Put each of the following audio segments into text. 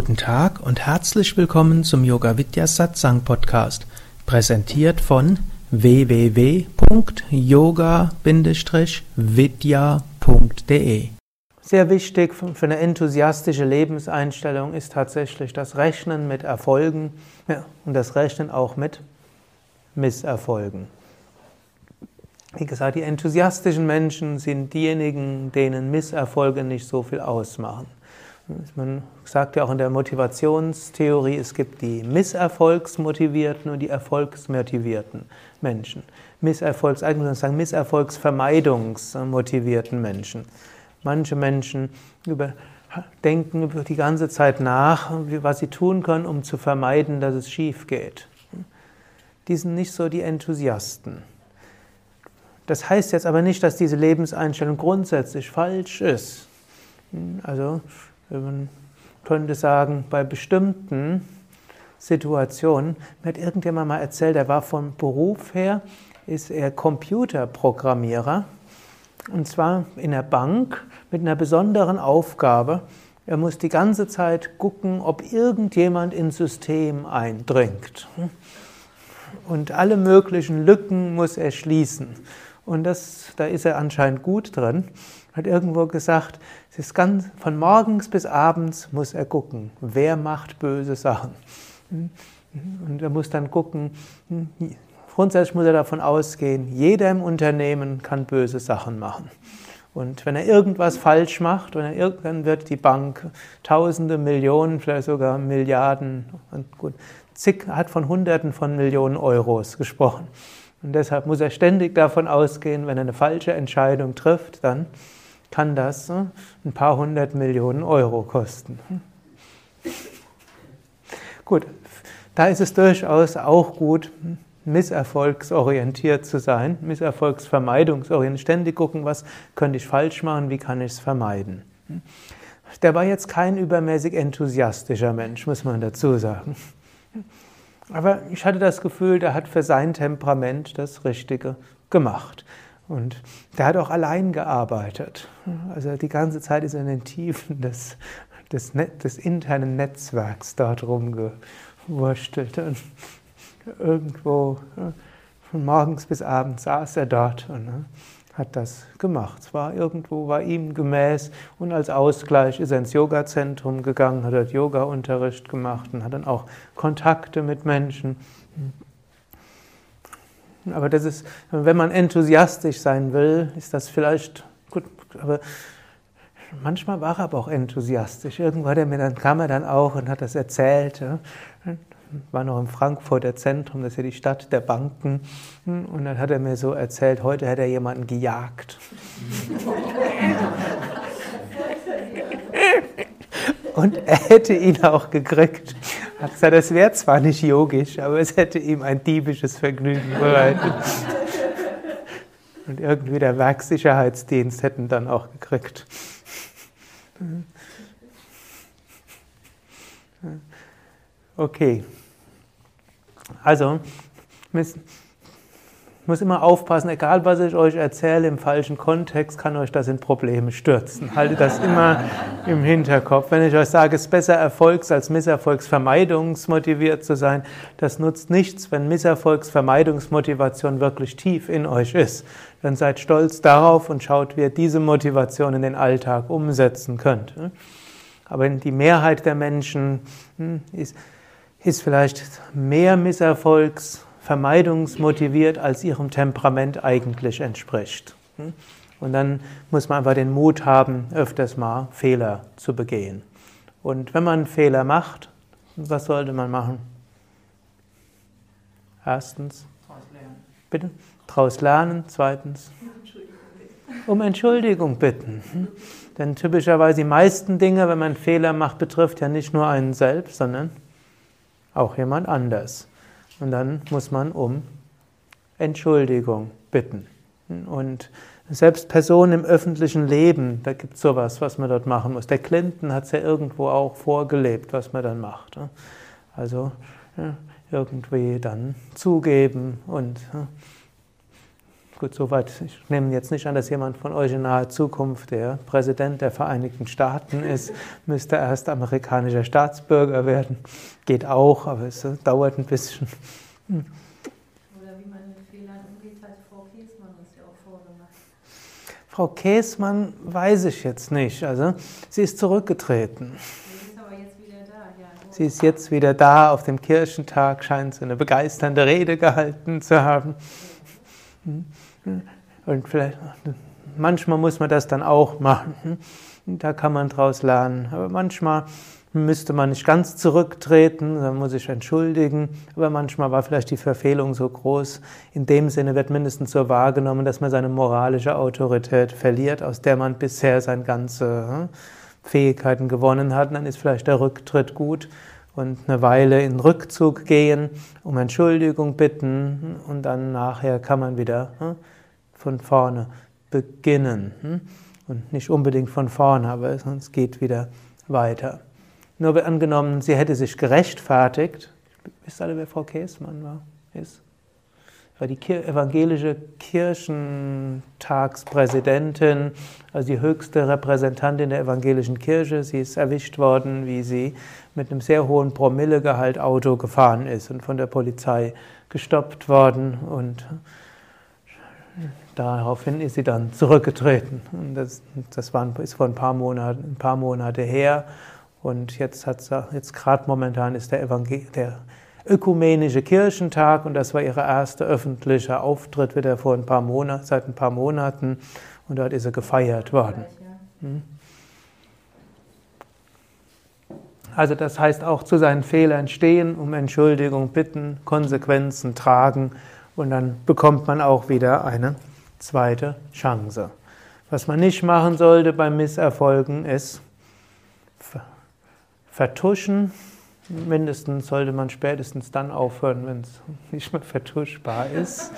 Guten Tag und herzlich willkommen zum Yoga Vidya Satsang Podcast, präsentiert von www.yoga-vidya.de. Sehr wichtig für eine enthusiastische Lebenseinstellung ist tatsächlich das Rechnen mit Erfolgen und das Rechnen auch mit Misserfolgen. Wie gesagt, die enthusiastischen Menschen sind diejenigen, denen Misserfolge nicht so viel ausmachen. Man sagt ja auch in der Motivationstheorie, es gibt die misserfolgsmotivierten und die erfolgsmotivierten Menschen. Misserfolgs, eigentlich muss man sagen, misserfolgsvermeidungsmotivierten Menschen. Manche Menschen über, denken die ganze Zeit nach, was sie tun können, um zu vermeiden, dass es schief geht. Die sind nicht so die Enthusiasten. Das heißt jetzt aber nicht, dass diese Lebenseinstellung grundsätzlich falsch ist. Also man könnte sagen, bei bestimmten Situationen, mir hat irgendjemand mal erzählt, er war vom Beruf her, ist er Computerprogrammierer und zwar in der Bank mit einer besonderen Aufgabe. Er muss die ganze Zeit gucken, ob irgendjemand ins System eindringt. Und alle möglichen Lücken muss er schließen. Und das, da ist er anscheinend gut drin. Hat irgendwo gesagt, es ist ganz, von morgens bis abends muss er gucken, wer macht böse Sachen. Und er muss dann gucken, grundsätzlich muss er davon ausgehen, jeder im Unternehmen kann böse Sachen machen. Und wenn er irgendwas falsch macht, dann wird die Bank Tausende, Millionen, vielleicht sogar Milliarden und gut, zig, hat von Hunderten von Millionen Euros gesprochen. Und deshalb muss er ständig davon ausgehen, wenn er eine falsche Entscheidung trifft, dann kann das ein paar hundert Millionen Euro kosten. Gut, da ist es durchaus auch gut, misserfolgsorientiert zu sein, misserfolgsvermeidungsorientiert, ständig gucken, was könnte ich falsch machen, wie kann ich es vermeiden. Der war jetzt kein übermäßig enthusiastischer Mensch, muss man dazu sagen. Aber ich hatte das Gefühl, der hat für sein Temperament das Richtige gemacht. Und der hat auch allein gearbeitet. Also die ganze Zeit ist er in den Tiefen des, des, des internen Netzwerks dort rumgewurschtelt. Und irgendwo von morgens bis abends saß er dort und ne, hat das gemacht. Es war irgendwo, war ihm gemäß und als Ausgleich ist er ins Yoga-Zentrum gegangen, hat dort Yoga-Unterricht gemacht und hat dann auch Kontakte mit Menschen. Aber das ist, wenn man enthusiastisch sein will, ist das vielleicht gut, aber manchmal war er aber auch enthusiastisch. Irgendwann er mir dann, kam er dann auch und hat das erzählt. War noch im Frankfurter Zentrum, das ist ja die Stadt der Banken. Und dann hat er mir so erzählt, heute hätte er jemanden gejagt. Und er hätte ihn auch gekriegt. Hat gesagt, das wäre zwar nicht yogisch, aber es hätte ihm ein diebisches Vergnügen bereitet. Und irgendwie der Werksicherheitsdienst hätten dann auch gekriegt. Okay. Also, muss immer aufpassen, egal was ich euch erzähle, im falschen Kontext kann euch das in Probleme stürzen. Haltet das immer im Hinterkopf. Wenn ich euch sage, es ist besser Erfolgs- als Misserfolgsvermeidungsmotiviert zu sein, das nutzt nichts, wenn Misserfolgsvermeidungsmotivation wirklich tief in euch ist. Dann seid stolz darauf und schaut, wie ihr diese Motivation in den Alltag umsetzen könnt. Aber die Mehrheit der Menschen hm, ist, ist vielleicht mehr Misserfolgs- vermeidungsmotiviert, als ihrem Temperament eigentlich entspricht. Und dann muss man einfach den Mut haben, öfters mal Fehler zu begehen. Und wenn man Fehler macht, was sollte man machen? Erstens, bitte, daraus lernen. Zweitens, um Entschuldigung bitten. Denn typischerweise die meisten Dinge, wenn man Fehler macht, betrifft ja nicht nur einen selbst, sondern auch jemand anders. Und dann muss man um Entschuldigung bitten. Und selbst Personen im öffentlichen Leben, da gibt es sowas, was man dort machen muss. Der Clinton hat es ja irgendwo auch vorgelebt, was man dann macht. Also irgendwie dann zugeben und Gut, soweit. Ich nehme jetzt nicht an, dass jemand von euch in naher Zukunft der Präsident der Vereinigten Staaten ist, müsste erst amerikanischer Staatsbürger werden. Geht auch, aber es dauert ein bisschen. Hm. Oder wie man mit Fehlern umgeht, hat Frau Käßmann uns ja auch vorgemacht. Frau Käßmann weiß ich jetzt nicht. Also, sie ist zurückgetreten. Sie ist jetzt wieder da. Auf dem Kirchentag scheint sie eine begeisternde Rede gehalten zu haben. Und vielleicht, manchmal muss man das dann auch machen. Da kann man draus lernen. Aber manchmal müsste man nicht ganz zurücktreten, dann muss ich entschuldigen. Aber manchmal war vielleicht die Verfehlung so groß. In dem Sinne wird mindestens so wahrgenommen, dass man seine moralische Autorität verliert, aus der man bisher seine ganze hm, Fähigkeiten gewonnen hat. Dann ist vielleicht der Rücktritt gut und eine Weile in Rückzug gehen, um Entschuldigung bitten und dann nachher kann man wieder hm, von vorne beginnen. Hm. Und nicht unbedingt von vorne, aber sonst geht wieder weiter. Nur angenommen, sie hätte sich gerechtfertigt, wisst alle, wer Frau Käßmann war? Ist? war die evangelische Kirchentagspräsidentin, also die höchste Repräsentantin der evangelischen Kirche. Sie ist erwischt worden, wie sie mit einem sehr hohen Promillegehalt Auto gefahren ist und von der Polizei gestoppt worden und daraufhin ist sie dann zurückgetreten. Das, das war, ist vor ein paar Monaten, ein paar Monate her und jetzt hat jetzt gerade momentan ist der, der ökumenische Kirchentag und das war ihre erste öffentliche Auftritt wieder vor ein paar Monaten, seit ein paar Monaten und dort ist sie gefeiert worden. Hm? Also das heißt auch zu seinen Fehlern stehen, um Entschuldigung bitten, Konsequenzen tragen und dann bekommt man auch wieder eine zweite Chance. Was man nicht machen sollte beim Misserfolgen ist vertuschen, Mindestens sollte man spätestens dann aufhören, wenn es nicht mehr vertuschbar ist.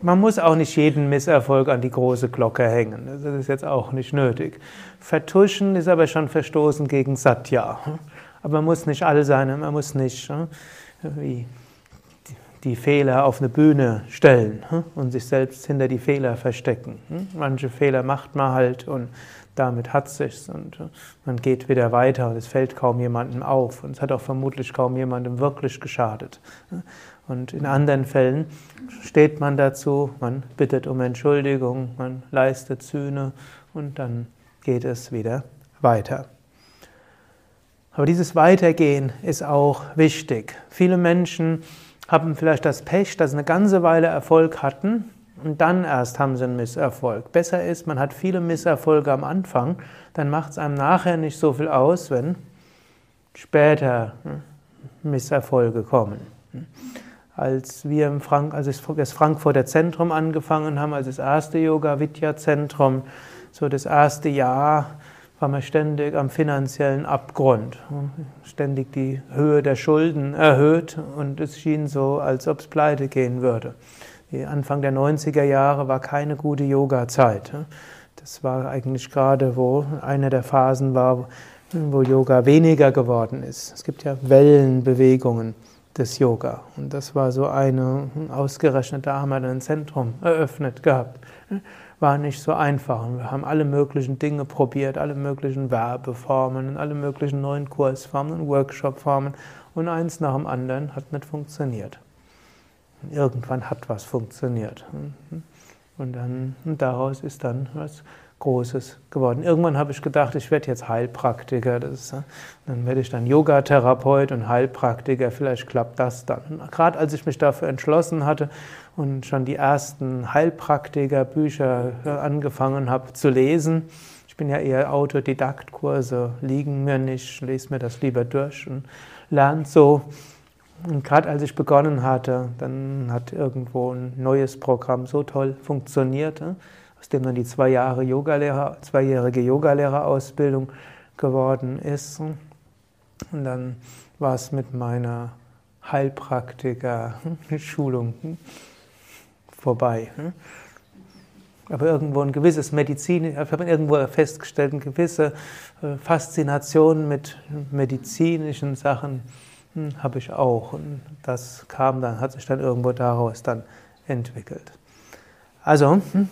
Man muss auch nicht jeden Misserfolg an die große Glocke hängen. Das ist jetzt auch nicht nötig. Vertuschen ist aber schon Verstoßen gegen Satya. Aber man muss nicht all seine, man muss nicht äh, wie die Fehler auf eine Bühne stellen äh, und sich selbst hinter die Fehler verstecken. Manche Fehler macht man halt und damit hat es sich und äh, man geht wieder weiter und es fällt kaum jemandem auf und es hat auch vermutlich kaum jemandem wirklich geschadet. Und in anderen Fällen steht man dazu, man bittet um Entschuldigung, man leistet Sühne und dann geht es wieder weiter. Aber dieses Weitergehen ist auch wichtig. Viele Menschen haben vielleicht das Pech, dass sie eine ganze Weile Erfolg hatten und dann erst haben sie einen Misserfolg. Besser ist, man hat viele Misserfolge am Anfang, dann macht es einem nachher nicht so viel aus, wenn später hm, Misserfolge kommen. Als wir im Frank als das Frankfurter Zentrum angefangen haben, als das erste Yoga-Vidya-Zentrum, so das erste Jahr, war man ständig am finanziellen Abgrund. Ständig die Höhe der Schulden erhöht und es schien so, als ob es pleite gehen würde. Anfang der 90er Jahre war keine gute Yoga-Zeit. Das war eigentlich gerade, wo eine der Phasen war, wo Yoga weniger geworden ist. Es gibt ja Wellenbewegungen des Yoga. Und das war so eine ausgerechnet, da haben wir ein Zentrum eröffnet gehabt. War nicht so einfach. wir haben alle möglichen Dinge probiert, alle möglichen Werbeformen, alle möglichen neuen Kursformen und Workshopformen. Und eins nach dem anderen hat nicht funktioniert. Irgendwann hat was funktioniert. Und dann und daraus ist dann was Großes geworden. Irgendwann habe ich gedacht, ich werde jetzt Heilpraktiker. Ist, dann werde ich dann Yogatherapeut und Heilpraktiker. Vielleicht klappt das dann. Gerade als ich mich dafür entschlossen hatte und schon die ersten Heilpraktiker-Bücher angefangen habe zu lesen, ich bin ja eher Autodidakt, Kurse liegen mir nicht, lese mir das lieber durch und lerne so. Und gerade als ich begonnen hatte, dann hat irgendwo ein neues Programm so toll funktioniert, aus dem dann die zwei Jahre Yogalehrer, zweijährige Yogalehrerausbildung geworden ist. Und dann war es mit meiner Heilpraktiker-Schulung vorbei. Aber irgendwo ein gewisses Medizin, ich habe irgendwo festgestellt, eine gewisse äh, Faszination mit medizinischen Sachen hm, habe ich auch. Und das kam dann, hat sich dann irgendwo daraus dann entwickelt. Also, hm,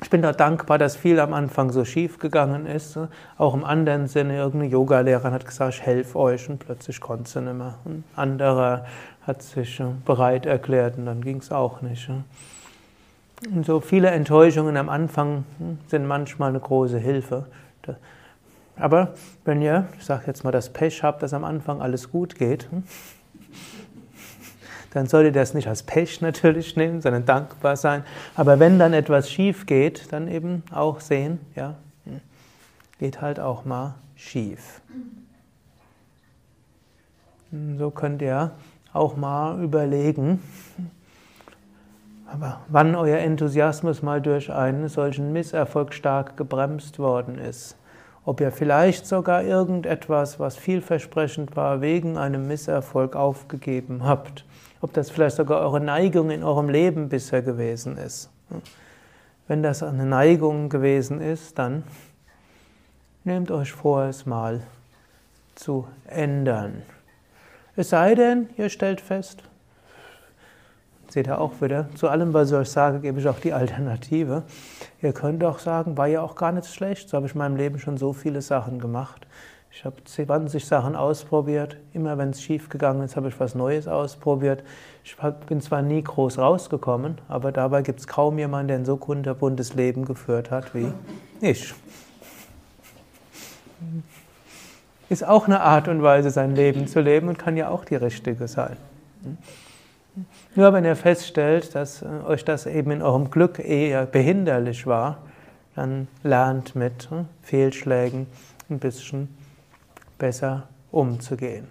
ich bin da dankbar, dass viel am Anfang so schief gegangen ist. Auch im anderen Sinne, irgendeine Yogalehrerin hat gesagt, ich helfe euch und plötzlich konnte sie nicht mehr. Ein anderer hat sich äh, bereit erklärt und dann ging es auch nicht. Und so viele Enttäuschungen am Anfang hm, sind manchmal eine große Hilfe. Aber wenn ihr, ich sage jetzt mal, das Pech habt, dass am Anfang alles gut geht, hm, dann solltet ihr das nicht als Pech natürlich nehmen, sondern dankbar sein. Aber wenn dann etwas schief geht, dann eben auch sehen, ja, hm, geht halt auch mal schief. So könnt ihr auch mal überlegen, aber wann euer Enthusiasmus mal durch einen solchen Misserfolg stark gebremst worden ist. Ob ihr vielleicht sogar irgendetwas, was vielversprechend war, wegen einem Misserfolg aufgegeben habt. Ob das vielleicht sogar eure Neigung in eurem Leben bisher gewesen ist. Wenn das eine Neigung gewesen ist, dann nehmt euch vor, es mal zu ändern. Es sei denn, ihr stellt fest, Seht ihr auch wieder, zu allem, was ich euch sage, gebe ich auch die Alternative. Ihr könnt auch sagen, war ja auch gar nicht schlecht, so habe ich in meinem Leben schon so viele Sachen gemacht. Ich habe 20 Sachen ausprobiert. Immer wenn es schief gegangen ist, habe ich was Neues ausprobiert. Ich bin zwar nie groß rausgekommen, aber dabei gibt es kaum jemanden, der ein so kunterbuntes Leben geführt hat wie ich. Ist auch eine Art und Weise, sein Leben zu leben und kann ja auch die richtige sein. Nur wenn ihr feststellt, dass äh, euch das eben in eurem Glück eher behinderlich war, dann lernt mit äh, Fehlschlägen ein bisschen besser umzugehen.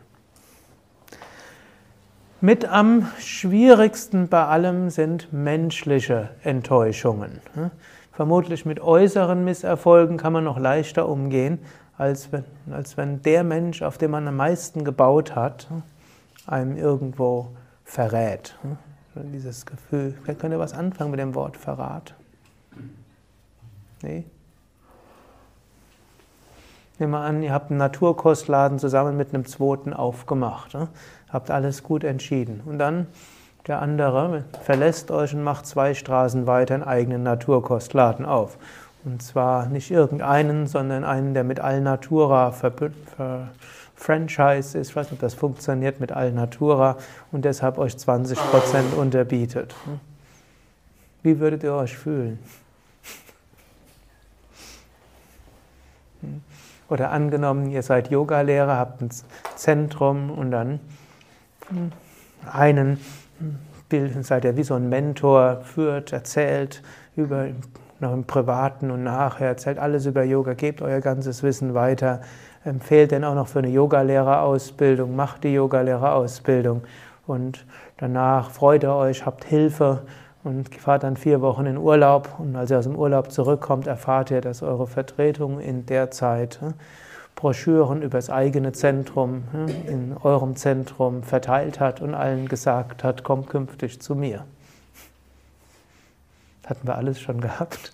Mit am schwierigsten bei allem sind menschliche Enttäuschungen. Vermutlich mit äußeren Misserfolgen kann man noch leichter umgehen, als wenn, als wenn der Mensch, auf den man am meisten gebaut hat, einem irgendwo verrät. Hm? Dieses Gefühl. Vielleicht könnt ihr was anfangen mit dem Wort Verrat. Nee? Nehmen wir an, ihr habt einen Naturkostladen zusammen mit einem zweiten aufgemacht. Ne? Habt alles gut entschieden. Und dann der andere verlässt euch und macht zwei Straßen weiter einen eigenen Naturkostladen auf. Und zwar nicht irgendeinen, sondern einen, der mit Alnatura. Ver Franchise ist, ich weiß nicht, ob das funktioniert mit Alnatura und deshalb euch 20% unterbietet. Wie würdet ihr euch fühlen? Oder angenommen, ihr seid Yogalehrer, habt ein Zentrum und dann einen Bild, seid ihr wie so ein Mentor, führt, erzählt über noch im Privaten und nachher, erzählt alles über Yoga, gebt euer ganzes Wissen weiter empfehlt denn auch noch für eine Yogalehrerausbildung, macht die Yogalehrerausbildung und danach freut ihr euch, habt Hilfe und fahrt dann vier Wochen in Urlaub und als ihr aus dem Urlaub zurückkommt, erfahrt ihr, dass eure Vertretung in der Zeit hm, Broschüren über das eigene Zentrum hm, in eurem Zentrum verteilt hat und allen gesagt hat, kommt künftig zu mir. Hatten wir alles schon gehabt.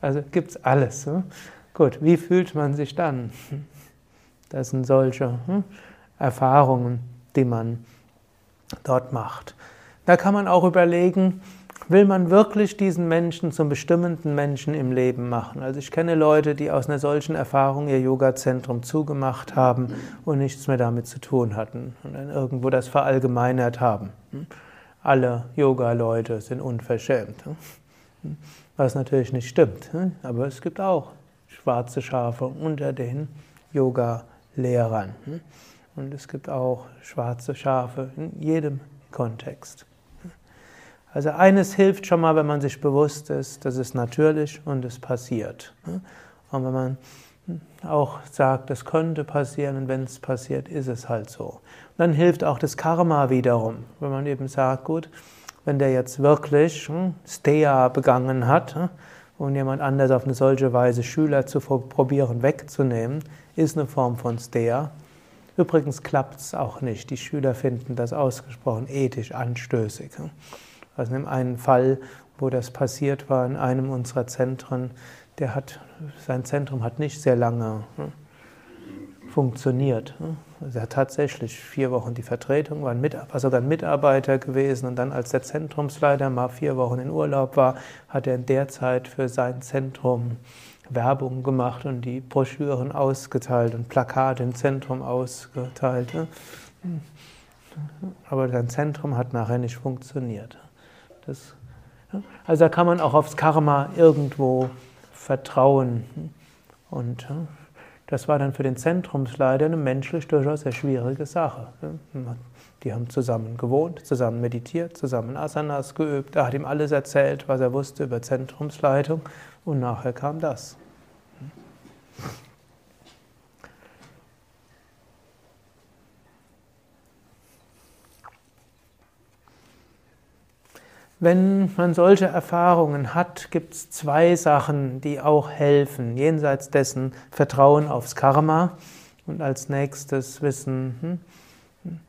Also gibt es alles. Hm? Gut, wie fühlt man sich dann? Das sind solche hm, Erfahrungen, die man dort macht. Da kann man auch überlegen, will man wirklich diesen Menschen zum bestimmenden Menschen im Leben machen? Also ich kenne Leute, die aus einer solchen Erfahrung ihr Yoga-Zentrum zugemacht haben und nichts mehr damit zu tun hatten und dann irgendwo das verallgemeinert haben. Hm. Alle Yoga-Leute sind unverschämt. Hm. Was natürlich nicht stimmt, aber es gibt auch schwarze Schafe unter den Yoga-Lehrern. Und es gibt auch schwarze Schafe in jedem Kontext. Also eines hilft schon mal, wenn man sich bewusst ist, das ist natürlich und es passiert. Und wenn man auch sagt, das könnte passieren und wenn es passiert, ist es halt so. Und dann hilft auch das Karma wiederum, wenn man eben sagt, gut, wenn der jetzt wirklich hm, Steya begangen hat, hm, und jemand anders auf eine solche Weise Schüler zu probieren wegzunehmen, ist eine Form von Steya. Übrigens klappt es auch nicht. Die Schüler finden das ausgesprochen ethisch anstößig. Also in einem Fall, wo das passiert war, in einem unserer Zentren, der hat, sein Zentrum hat nicht sehr lange hm, funktioniert. Also er hat tatsächlich vier Wochen die Vertretung, war, ein war sogar ein Mitarbeiter gewesen und dann, als der Zentrumsleiter mal vier Wochen in Urlaub war, hat er in der Zeit für sein Zentrum Werbung gemacht und die Broschüren ausgeteilt und Plakate im Zentrum ausgeteilt. Aber sein Zentrum hat nachher nicht funktioniert. Das, also da kann man auch aufs Karma irgendwo vertrauen. Und das war dann für den Zentrumsleiter eine menschlich durchaus sehr schwierige Sache. Die haben zusammen gewohnt, zusammen meditiert, zusammen Asanas geübt. Er hat ihm alles erzählt, was er wusste über Zentrumsleitung. Und nachher kam das. Wenn man solche Erfahrungen hat, gibt es zwei Sachen, die auch helfen. Jenseits dessen Vertrauen aufs Karma und als nächstes Wissen, hm, hm,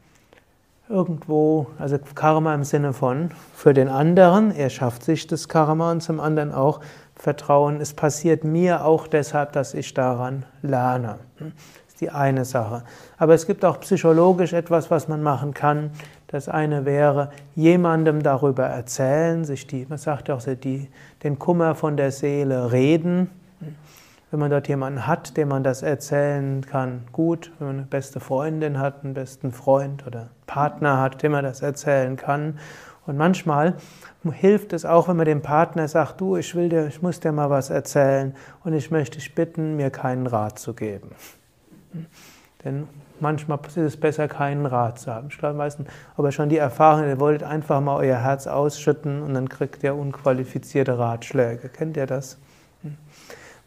irgendwo, also Karma im Sinne von für den anderen, er schafft sich das Karma und zum anderen auch Vertrauen, es passiert mir auch deshalb, dass ich daran lerne. Das ist die eine Sache. Aber es gibt auch psychologisch etwas, was man machen kann. Das eine wäre, jemandem darüber erzählen, sich die, man sagt auch, die, den Kummer von der Seele reden. Wenn man dort jemanden hat, dem man das erzählen kann, gut. Wenn man eine beste Freundin hat, einen besten Freund oder Partner hat, dem man das erzählen kann. Und manchmal hilft es auch, wenn man dem Partner sagt, du, ich will dir, ich muss dir mal was erzählen und ich möchte dich bitten, mir keinen Rat zu geben. Denn manchmal ist es besser, keinen Rat zu haben. Ich glaube meistens, aber schon die Erfahrung, ihr wolltet einfach mal euer Herz ausschütten und dann kriegt ihr unqualifizierte Ratschläge. Kennt ihr das?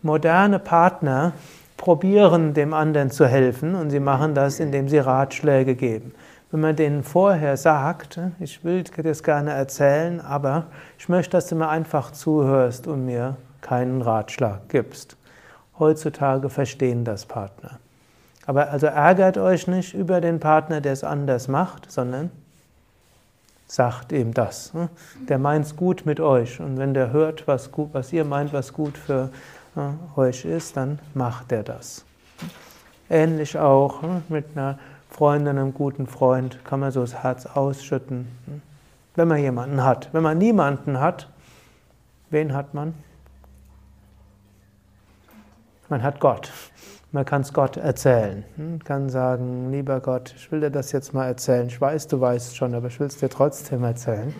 Moderne Partner probieren dem anderen zu helfen und sie machen das, indem sie Ratschläge geben. Wenn man denen vorher sagt, ich will dir das gerne erzählen, aber ich möchte, dass du mir einfach zuhörst und mir keinen Ratschlag gibst. Heutzutage verstehen das Partner. Aber also ärgert euch nicht über den Partner, der es anders macht, sondern sagt ihm das. Der meint es gut mit euch. Und wenn der hört, was, gut, was ihr meint, was gut für euch ist, dann macht er das. Ähnlich auch mit einer Freundin, einem guten Freund, kann man so das Herz ausschütten. Wenn man jemanden hat. Wenn man niemanden hat, wen hat man? Man hat Gott. Man kann es Gott erzählen. Man hm, kann sagen, lieber Gott, ich will dir das jetzt mal erzählen. Ich weiß, du weißt schon, aber ich will es dir trotzdem erzählen.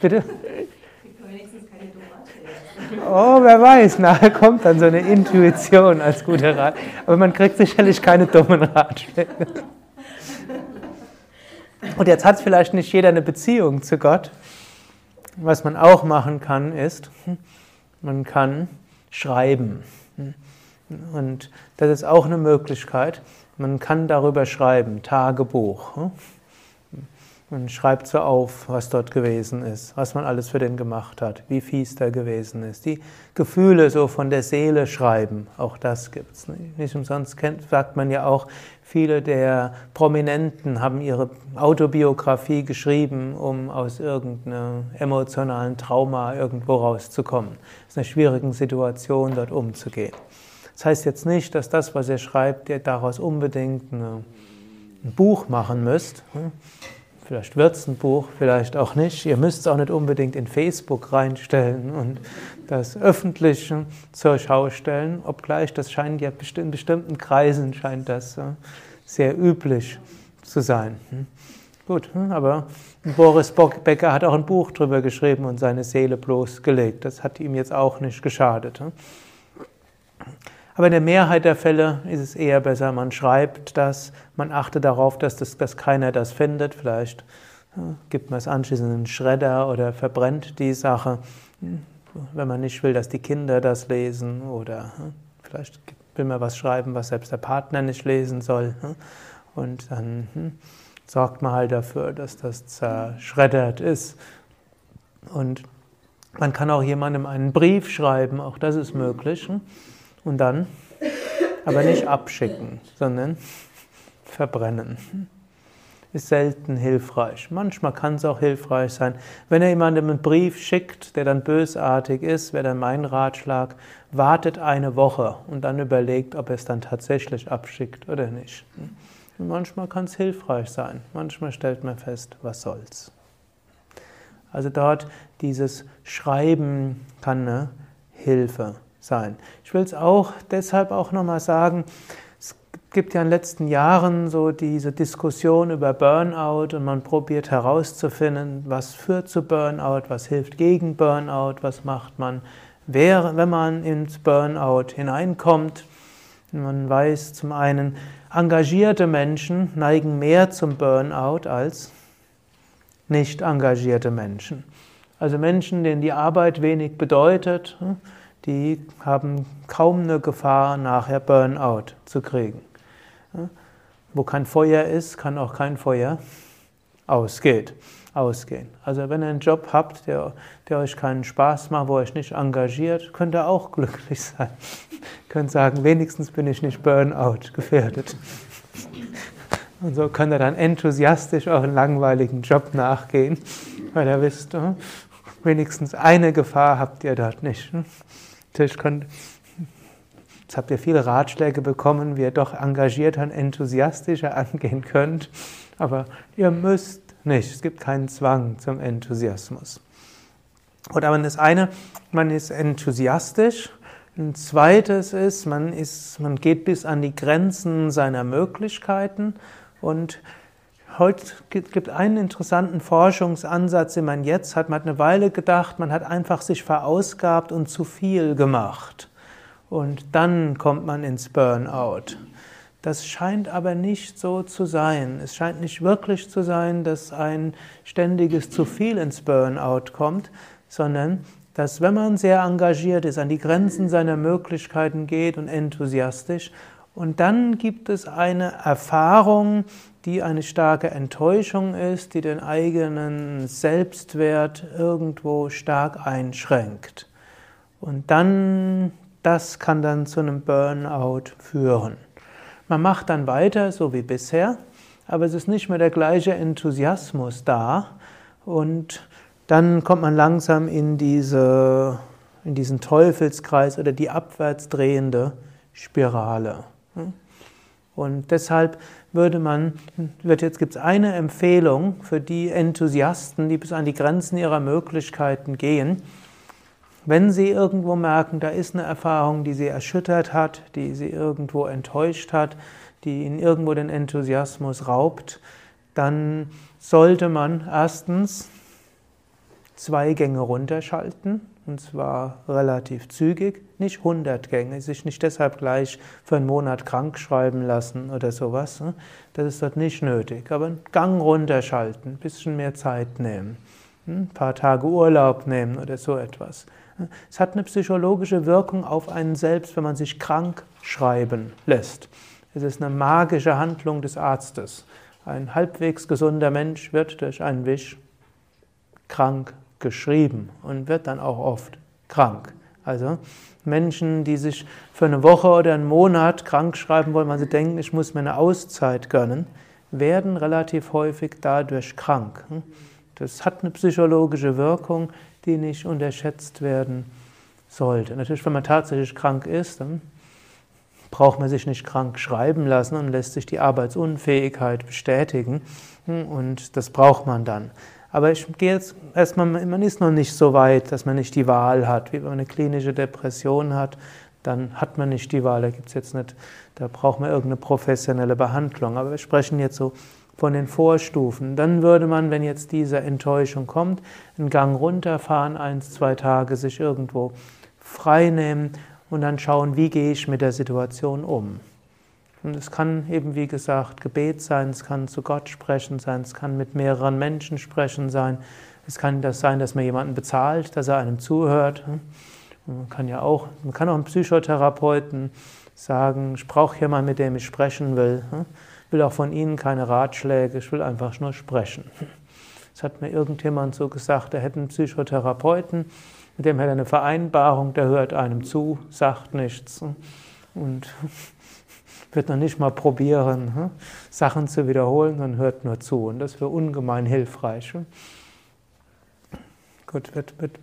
Bitte? Oh, wer weiß, nachher kommt dann so eine Intuition als guter Rat. Aber man kriegt sicherlich keine dummen Ratschläge. Und jetzt hat vielleicht nicht jeder eine Beziehung zu Gott. Was man auch machen kann, ist, hm, man kann schreiben. Und das ist auch eine Möglichkeit. Man kann darüber schreiben, Tagebuch. Man schreibt so auf, was dort gewesen ist, was man alles für den gemacht hat, wie fies der gewesen ist. Die Gefühle so von der Seele schreiben, auch das gibt's. Nicht umsonst sagt man ja auch, viele der Prominenten haben ihre Autobiografie geschrieben, um aus irgendeinem emotionalen Trauma irgendwo rauszukommen. Es ist eine schwierige Situation, dort umzugehen. Das heißt jetzt nicht, dass das, was ihr schreibt, ihr daraus unbedingt ein Buch machen müsst. Vielleicht wird es ein Buch, vielleicht auch nicht. Ihr müsst es auch nicht unbedingt in Facebook reinstellen und das Öffentliche zur Schau stellen, obgleich das scheint ja in bestimmten Kreisen scheint das sehr üblich zu sein. Hm? Gut, hm, aber Boris Becker hat auch ein Buch darüber geschrieben und seine Seele bloßgelegt. Das hat ihm jetzt auch nicht geschadet. Hm? Aber in der Mehrheit der Fälle ist es eher besser, man schreibt das, man achtet darauf, dass, das, dass keiner das findet. Vielleicht ja, gibt man es anschließend in einen Schredder oder verbrennt die Sache, hm, wenn man nicht will, dass die Kinder das lesen oder hm, vielleicht will man was schreiben, was selbst der Partner nicht lesen soll. Hm. Und dann hm, sorgt man halt dafür, dass das zerschreddert ist. Und man kann auch jemandem einen Brief schreiben, auch das ist möglich. Und dann aber nicht abschicken, sondern verbrennen. ist selten hilfreich. Manchmal kann es auch hilfreich sein. Wenn er jemandem einen Brief schickt, der dann bösartig ist, wäre dann mein Ratschlag, wartet eine Woche und dann überlegt, ob er es dann tatsächlich abschickt oder nicht. Und manchmal kann es hilfreich sein. Manchmal stellt man fest, was soll's. Also dort dieses Schreiben kann eine Hilfe sein. Ich will es auch deshalb auch nochmal sagen, gibt ja in den letzten Jahren so diese Diskussion über Burnout und man probiert herauszufinden, was führt zu Burnout, was hilft gegen Burnout, was macht man, wenn man ins Burnout hineinkommt. Man weiß zum einen, engagierte Menschen neigen mehr zum Burnout als nicht engagierte Menschen. Also Menschen, denen die Arbeit wenig bedeutet, die haben kaum eine Gefahr, nachher Burnout zu kriegen. Wo kein Feuer ist, kann auch kein Feuer ausgeht, ausgehen. Also wenn ihr einen Job habt, der, der euch keinen Spaß macht, wo euch nicht engagiert, könnt ihr auch glücklich sein. könnt sagen, wenigstens bin ich nicht Burnout gefährdet. Und so könnt ihr dann enthusiastisch euren langweiligen Job nachgehen, weil ihr wisst, oh, wenigstens eine Gefahr habt ihr dort nicht. Natürlich könnt, Jetzt habt ihr viele Ratschläge bekommen, wie ihr doch engagierter und enthusiastischer angehen könnt. Aber ihr müsst nicht. Es gibt keinen Zwang zum Enthusiasmus. Oder man ist eine, man ist enthusiastisch. Ein zweites ist, man ist, man geht bis an die Grenzen seiner Möglichkeiten. Und heute gibt einen interessanten Forschungsansatz, den man jetzt hat. Man hat eine Weile gedacht, man hat einfach sich verausgabt und zu viel gemacht und dann kommt man ins Burnout. Das scheint aber nicht so zu sein. Es scheint nicht wirklich zu sein, dass ein ständiges zu viel ins Burnout kommt, sondern dass wenn man sehr engagiert ist, an die Grenzen seiner Möglichkeiten geht und enthusiastisch, und dann gibt es eine Erfahrung, die eine starke Enttäuschung ist, die den eigenen Selbstwert irgendwo stark einschränkt. Und dann das kann dann zu einem Burnout führen. Man macht dann weiter, so wie bisher, aber es ist nicht mehr der gleiche Enthusiasmus da und dann kommt man langsam in, diese, in diesen Teufelskreis oder die abwärts drehende Spirale. Und deshalb würde man, wird jetzt gibt es eine Empfehlung für die Enthusiasten, die bis an die Grenzen ihrer Möglichkeiten gehen. Wenn Sie irgendwo merken, da ist eine Erfahrung, die Sie erschüttert hat, die Sie irgendwo enttäuscht hat, die Ihnen irgendwo den Enthusiasmus raubt, dann sollte man erstens zwei Gänge runterschalten, und zwar relativ zügig, nicht 100 Gänge, sich nicht deshalb gleich für einen Monat krank schreiben lassen oder sowas. Ne? Das ist dort nicht nötig, aber einen Gang runterschalten, ein bisschen mehr Zeit nehmen, hm? ein paar Tage Urlaub nehmen oder so etwas. Es hat eine psychologische Wirkung auf einen selbst, wenn man sich krank schreiben lässt. Es ist eine magische Handlung des Arztes. Ein halbwegs gesunder Mensch wird durch einen Wisch krank geschrieben und wird dann auch oft krank. Also Menschen, die sich für eine Woche oder einen Monat krank schreiben wollen, weil sie denken, ich muss mir eine Auszeit gönnen, werden relativ häufig dadurch krank. Das hat eine psychologische Wirkung, die nicht unterschätzt werden sollte. Natürlich, wenn man tatsächlich krank ist, dann braucht man sich nicht krank schreiben lassen und lässt sich die Arbeitsunfähigkeit bestätigen. Und das braucht man dann. Aber ich gehe jetzt erstmal, man ist noch nicht so weit, dass man nicht die Wahl hat. Wie wenn man eine klinische Depression hat, dann hat man nicht die Wahl. Da gibt's jetzt nicht, da braucht man irgendeine professionelle Behandlung. Aber wir sprechen jetzt so von den Vorstufen. Dann würde man, wenn jetzt diese Enttäuschung kommt, einen Gang runterfahren, eins, zwei Tage sich irgendwo frei nehmen und dann schauen, wie gehe ich mit der Situation um. Und es kann eben, wie gesagt, Gebet sein, es kann zu Gott sprechen sein, es kann mit mehreren Menschen sprechen sein, es kann das sein, dass man jemanden bezahlt, dass er einem zuhört. Man kann ja auch, man kann auch einem Psychotherapeuten sagen, ich brauche jemanden, mit dem ich sprechen will will auch von Ihnen keine Ratschläge, ich will einfach nur sprechen. Das hat mir irgendjemand so gesagt, er hätte einen Psychotherapeuten, mit dem hätte er eine Vereinbarung, der hört einem zu, sagt nichts. Und wird noch nicht mal probieren, hm, Sachen zu wiederholen, sondern hört nur zu. Und das wäre ungemein hilfreich. Hm. Gut, wird, wird,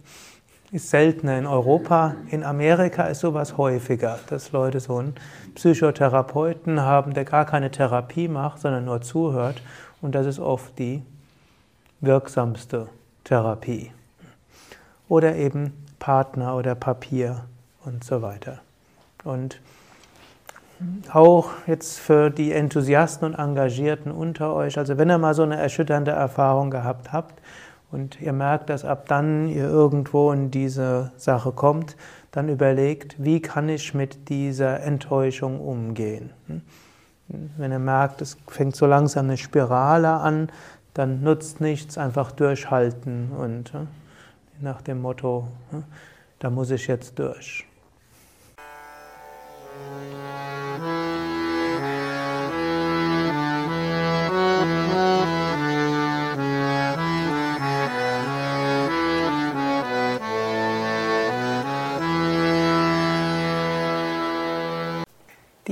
ist seltener in Europa. In Amerika ist sowas häufiger, dass Leute so einen Psychotherapeuten haben, der gar keine Therapie macht, sondern nur zuhört. Und das ist oft die wirksamste Therapie. Oder eben Partner oder Papier und so weiter. Und auch jetzt für die Enthusiasten und Engagierten unter euch, also wenn ihr mal so eine erschütternde Erfahrung gehabt habt und ihr merkt, dass ab dann ihr irgendwo in diese Sache kommt, dann überlegt, wie kann ich mit dieser Enttäuschung umgehen. Wenn ihr merkt, es fängt so langsam eine Spirale an, dann nutzt nichts, einfach durchhalten und nach dem Motto, da muss ich jetzt durch.